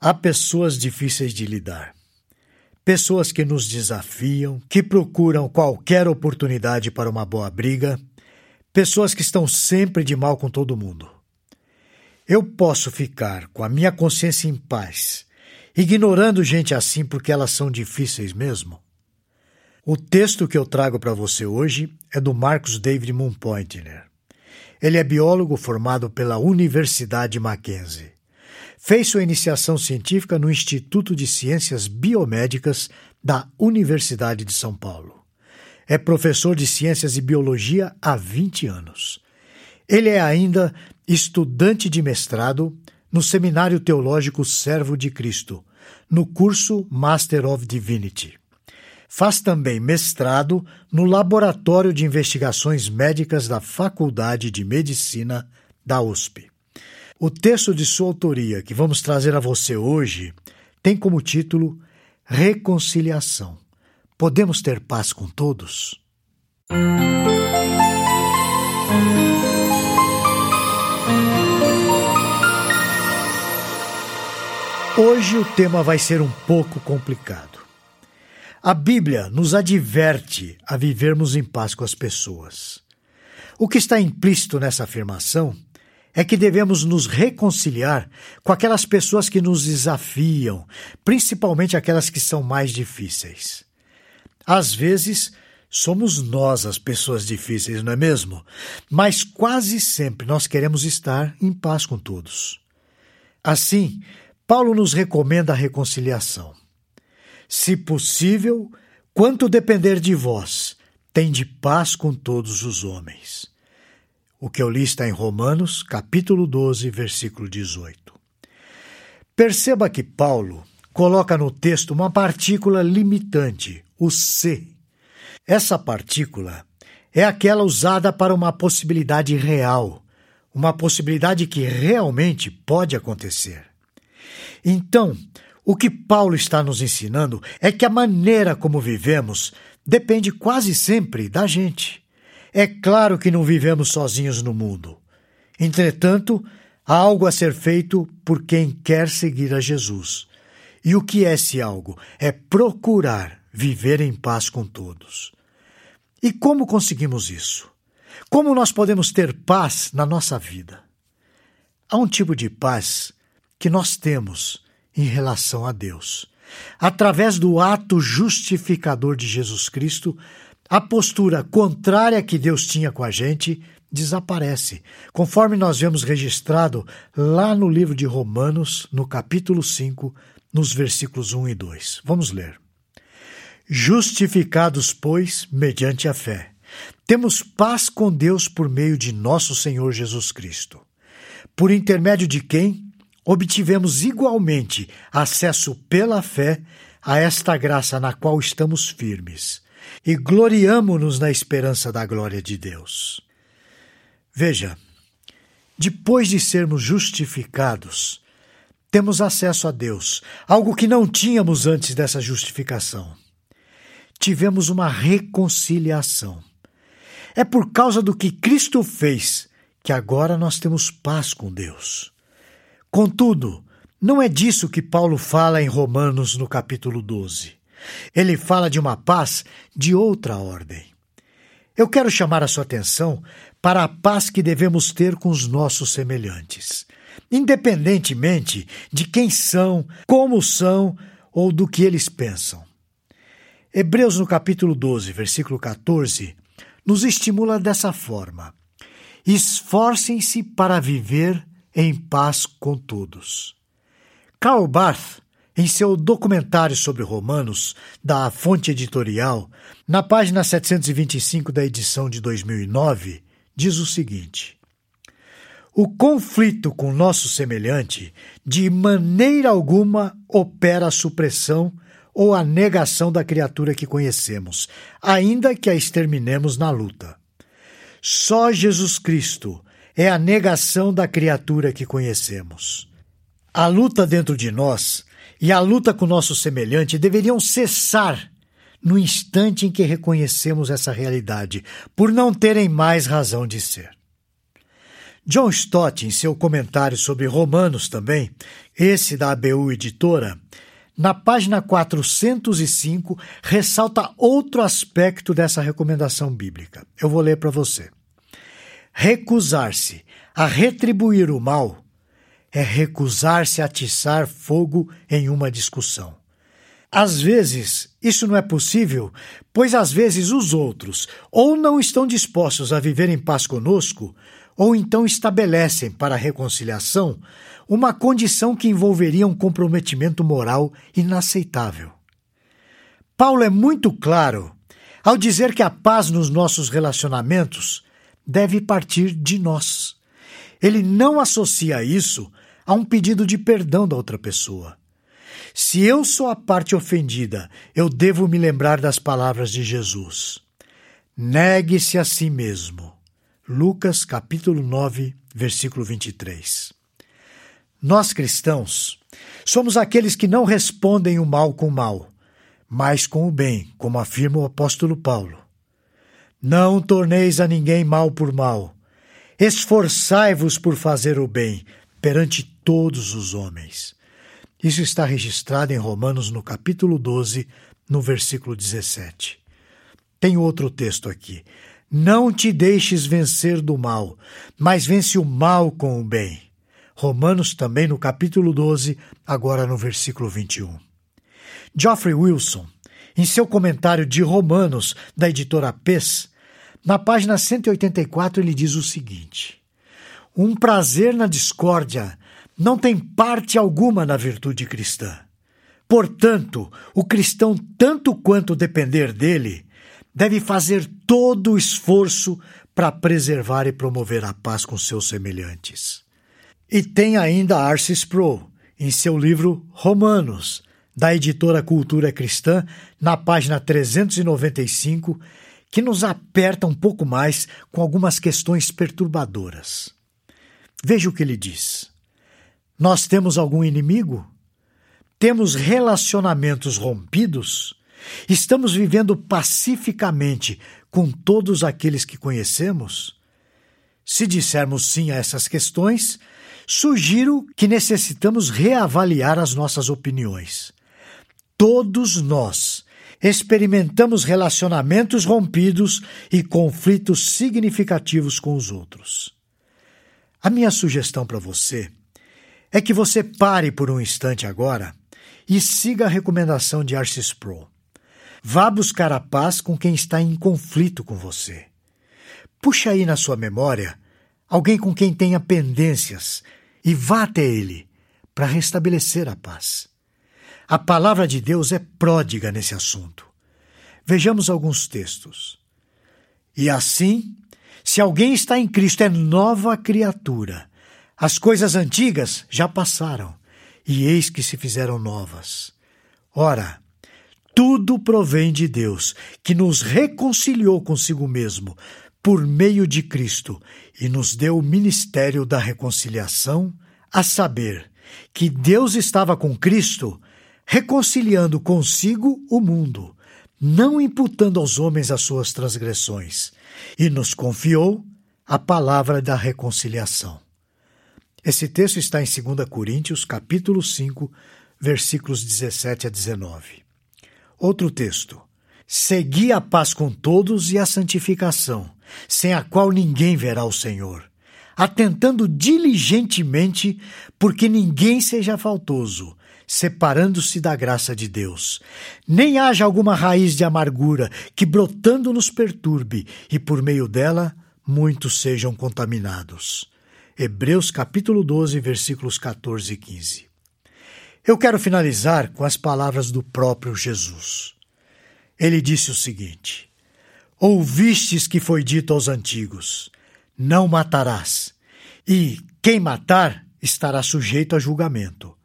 Há pessoas difíceis de lidar. Pessoas que nos desafiam, que procuram qualquer oportunidade para uma boa briga, pessoas que estão sempre de mal com todo mundo. Eu posso ficar com a minha consciência em paz, ignorando gente assim porque elas são difíceis mesmo? O texto que eu trago para você hoje é do Marcos David Moonpointner. Ele é biólogo formado pela Universidade Mackenzie. Fez sua iniciação científica no Instituto de Ciências Biomédicas da Universidade de São Paulo. É professor de Ciências e Biologia há 20 anos. Ele é ainda estudante de mestrado no Seminário Teológico Servo de Cristo, no curso Master of Divinity. Faz também mestrado no Laboratório de Investigações Médicas da Faculdade de Medicina da USP. O texto de sua autoria que vamos trazer a você hoje tem como título Reconciliação. Podemos ter paz com todos? Hoje o tema vai ser um pouco complicado. A Bíblia nos adverte a vivermos em paz com as pessoas. O que está implícito nessa afirmação é que devemos nos reconciliar com aquelas pessoas que nos desafiam, principalmente aquelas que são mais difíceis. Às vezes, somos nós as pessoas difíceis, não é mesmo? Mas quase sempre nós queremos estar em paz com todos. Assim, Paulo nos recomenda a reconciliação. Se possível, quanto depender de vós, tende paz com todos os homens. O que eu li está em Romanos, capítulo 12, versículo 18. Perceba que Paulo coloca no texto uma partícula limitante, o se. Essa partícula é aquela usada para uma possibilidade real, uma possibilidade que realmente pode acontecer. Então, o que Paulo está nos ensinando é que a maneira como vivemos depende quase sempre da gente. É claro que não vivemos sozinhos no mundo. Entretanto, há algo a ser feito por quem quer seguir a Jesus. E o que é esse algo? É procurar viver em paz com todos. E como conseguimos isso? Como nós podemos ter paz na nossa vida? Há um tipo de paz que nós temos em relação a Deus. Através do ato justificador de Jesus Cristo, a postura contrária que Deus tinha com a gente desaparece, conforme nós vemos registrado lá no livro de Romanos, no capítulo 5, nos versículos 1 e 2. Vamos ler. Justificados, pois, mediante a fé, temos paz com Deus por meio de nosso Senhor Jesus Cristo, por intermédio de quem obtivemos igualmente acesso pela fé a esta graça na qual estamos firmes e gloriamo-nos na esperança da glória de Deus. Veja, depois de sermos justificados, temos acesso a Deus, algo que não tínhamos antes dessa justificação. Tivemos uma reconciliação. É por causa do que Cristo fez que agora nós temos paz com Deus. Contudo, não é disso que Paulo fala em Romanos no capítulo 12. Ele fala de uma paz de outra ordem. Eu quero chamar a sua atenção para a paz que devemos ter com os nossos semelhantes, independentemente de quem são, como são ou do que eles pensam. Hebreus, no capítulo 12, versículo 14, nos estimula dessa forma: esforcem-se para viver em paz com todos. Karl Barth em seu documentário sobre Romanos, da Fonte Editorial, na página 725 da edição de 2009, diz o seguinte: O conflito com nosso semelhante de maneira alguma opera a supressão ou a negação da criatura que conhecemos, ainda que a exterminemos na luta. Só Jesus Cristo é a negação da criatura que conhecemos. A luta dentro de nós e a luta com o nosso semelhante deveriam cessar no instante em que reconhecemos essa realidade, por não terem mais razão de ser. John Stott, em seu comentário sobre Romanos também, esse da ABU Editora, na página 405, ressalta outro aspecto dessa recomendação bíblica. Eu vou ler para você. Recusar-se a retribuir o mal é recusar-se a atiçar fogo em uma discussão. Às vezes, isso não é possível, pois às vezes os outros ou não estão dispostos a viver em paz conosco, ou então estabelecem para a reconciliação uma condição que envolveria um comprometimento moral inaceitável. Paulo é muito claro ao dizer que a paz nos nossos relacionamentos deve partir de nós. Ele não associa isso a um pedido de perdão da outra pessoa. Se eu sou a parte ofendida, eu devo me lembrar das palavras de Jesus. Negue-se a si mesmo. Lucas capítulo 9, versículo 23. Nós cristãos somos aqueles que não respondem o mal com o mal, mas com o bem, como afirma o apóstolo Paulo. Não torneis a ninguém mal por mal. Esforçai-vos por fazer o bem perante todos os homens. Isso está registrado em Romanos no capítulo 12, no versículo 17. Tem outro texto aqui. Não te deixes vencer do mal, mas vence o mal com o bem. Romanos também no capítulo 12, agora no versículo 21. Geoffrey Wilson, em seu comentário de Romanos da editora PES, na página 184 ele diz o seguinte: Um prazer na discórdia não tem parte alguma na virtude cristã. Portanto, o cristão, tanto quanto depender dele, deve fazer todo o esforço para preservar e promover a paz com seus semelhantes. E tem ainda Arcis Pro, em seu livro Romanos, da editora Cultura Cristã, na página 395, que nos aperta um pouco mais com algumas questões perturbadoras. Veja o que ele diz. Nós temos algum inimigo? Temos relacionamentos rompidos? Estamos vivendo pacificamente com todos aqueles que conhecemos? Se dissermos sim a essas questões, sugiro que necessitamos reavaliar as nossas opiniões. Todos nós experimentamos relacionamentos rompidos e conflitos significativos com os outros. A minha sugestão para você é que você pare por um instante agora e siga a recomendação de Arcis Pro. Vá buscar a paz com quem está em conflito com você. Puxa aí na sua memória alguém com quem tenha pendências e vá até ele para restabelecer a paz. A palavra de Deus é pródiga nesse assunto. Vejamos alguns textos. E assim, se alguém está em Cristo, é nova criatura. As coisas antigas já passaram, e eis que se fizeram novas. Ora, tudo provém de Deus, que nos reconciliou consigo mesmo por meio de Cristo e nos deu o ministério da reconciliação, a saber, que Deus estava com Cristo reconciliando consigo o mundo, não imputando aos homens as suas transgressões, e nos confiou a palavra da reconciliação. Esse texto está em 2 Coríntios, capítulo 5, versículos 17 a 19. Outro texto. Segui a paz com todos e a santificação, sem a qual ninguém verá o Senhor, atentando diligentemente porque ninguém seja faltoso, separando-se da graça de Deus. Nem haja alguma raiz de amargura que brotando nos perturbe e por meio dela muitos sejam contaminados. Hebreus capítulo 12, versículos 14 e 15. Eu quero finalizar com as palavras do próprio Jesus. Ele disse o seguinte: Ouvistes que foi dito aos antigos: Não matarás, e quem matar estará sujeito a julgamento.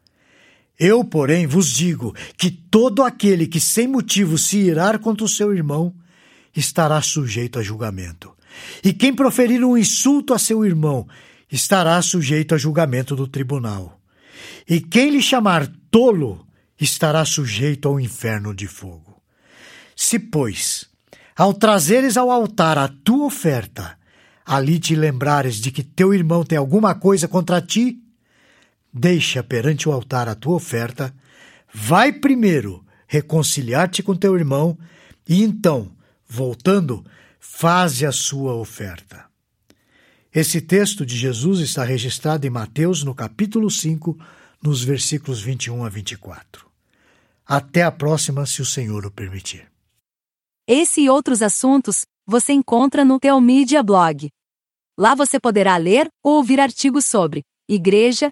Eu, porém, vos digo que todo aquele que sem motivo se irar contra o seu irmão estará sujeito a julgamento. E quem proferir um insulto a seu irmão estará sujeito a julgamento do tribunal. E quem lhe chamar tolo estará sujeito ao inferno de fogo. Se, pois, ao trazeres ao altar a tua oferta, ali te lembrares de que teu irmão tem alguma coisa contra ti, deixa perante o altar a tua oferta, vai primeiro reconciliar-te com teu irmão e então, voltando, faze a sua oferta. Esse texto de Jesus está registrado em Mateus, no capítulo 5, nos versículos 21 a 24. Até a próxima, se o Senhor o permitir. Esse e outros assuntos você encontra no Teomídia Blog. Lá você poderá ler ou ouvir artigos sobre igreja,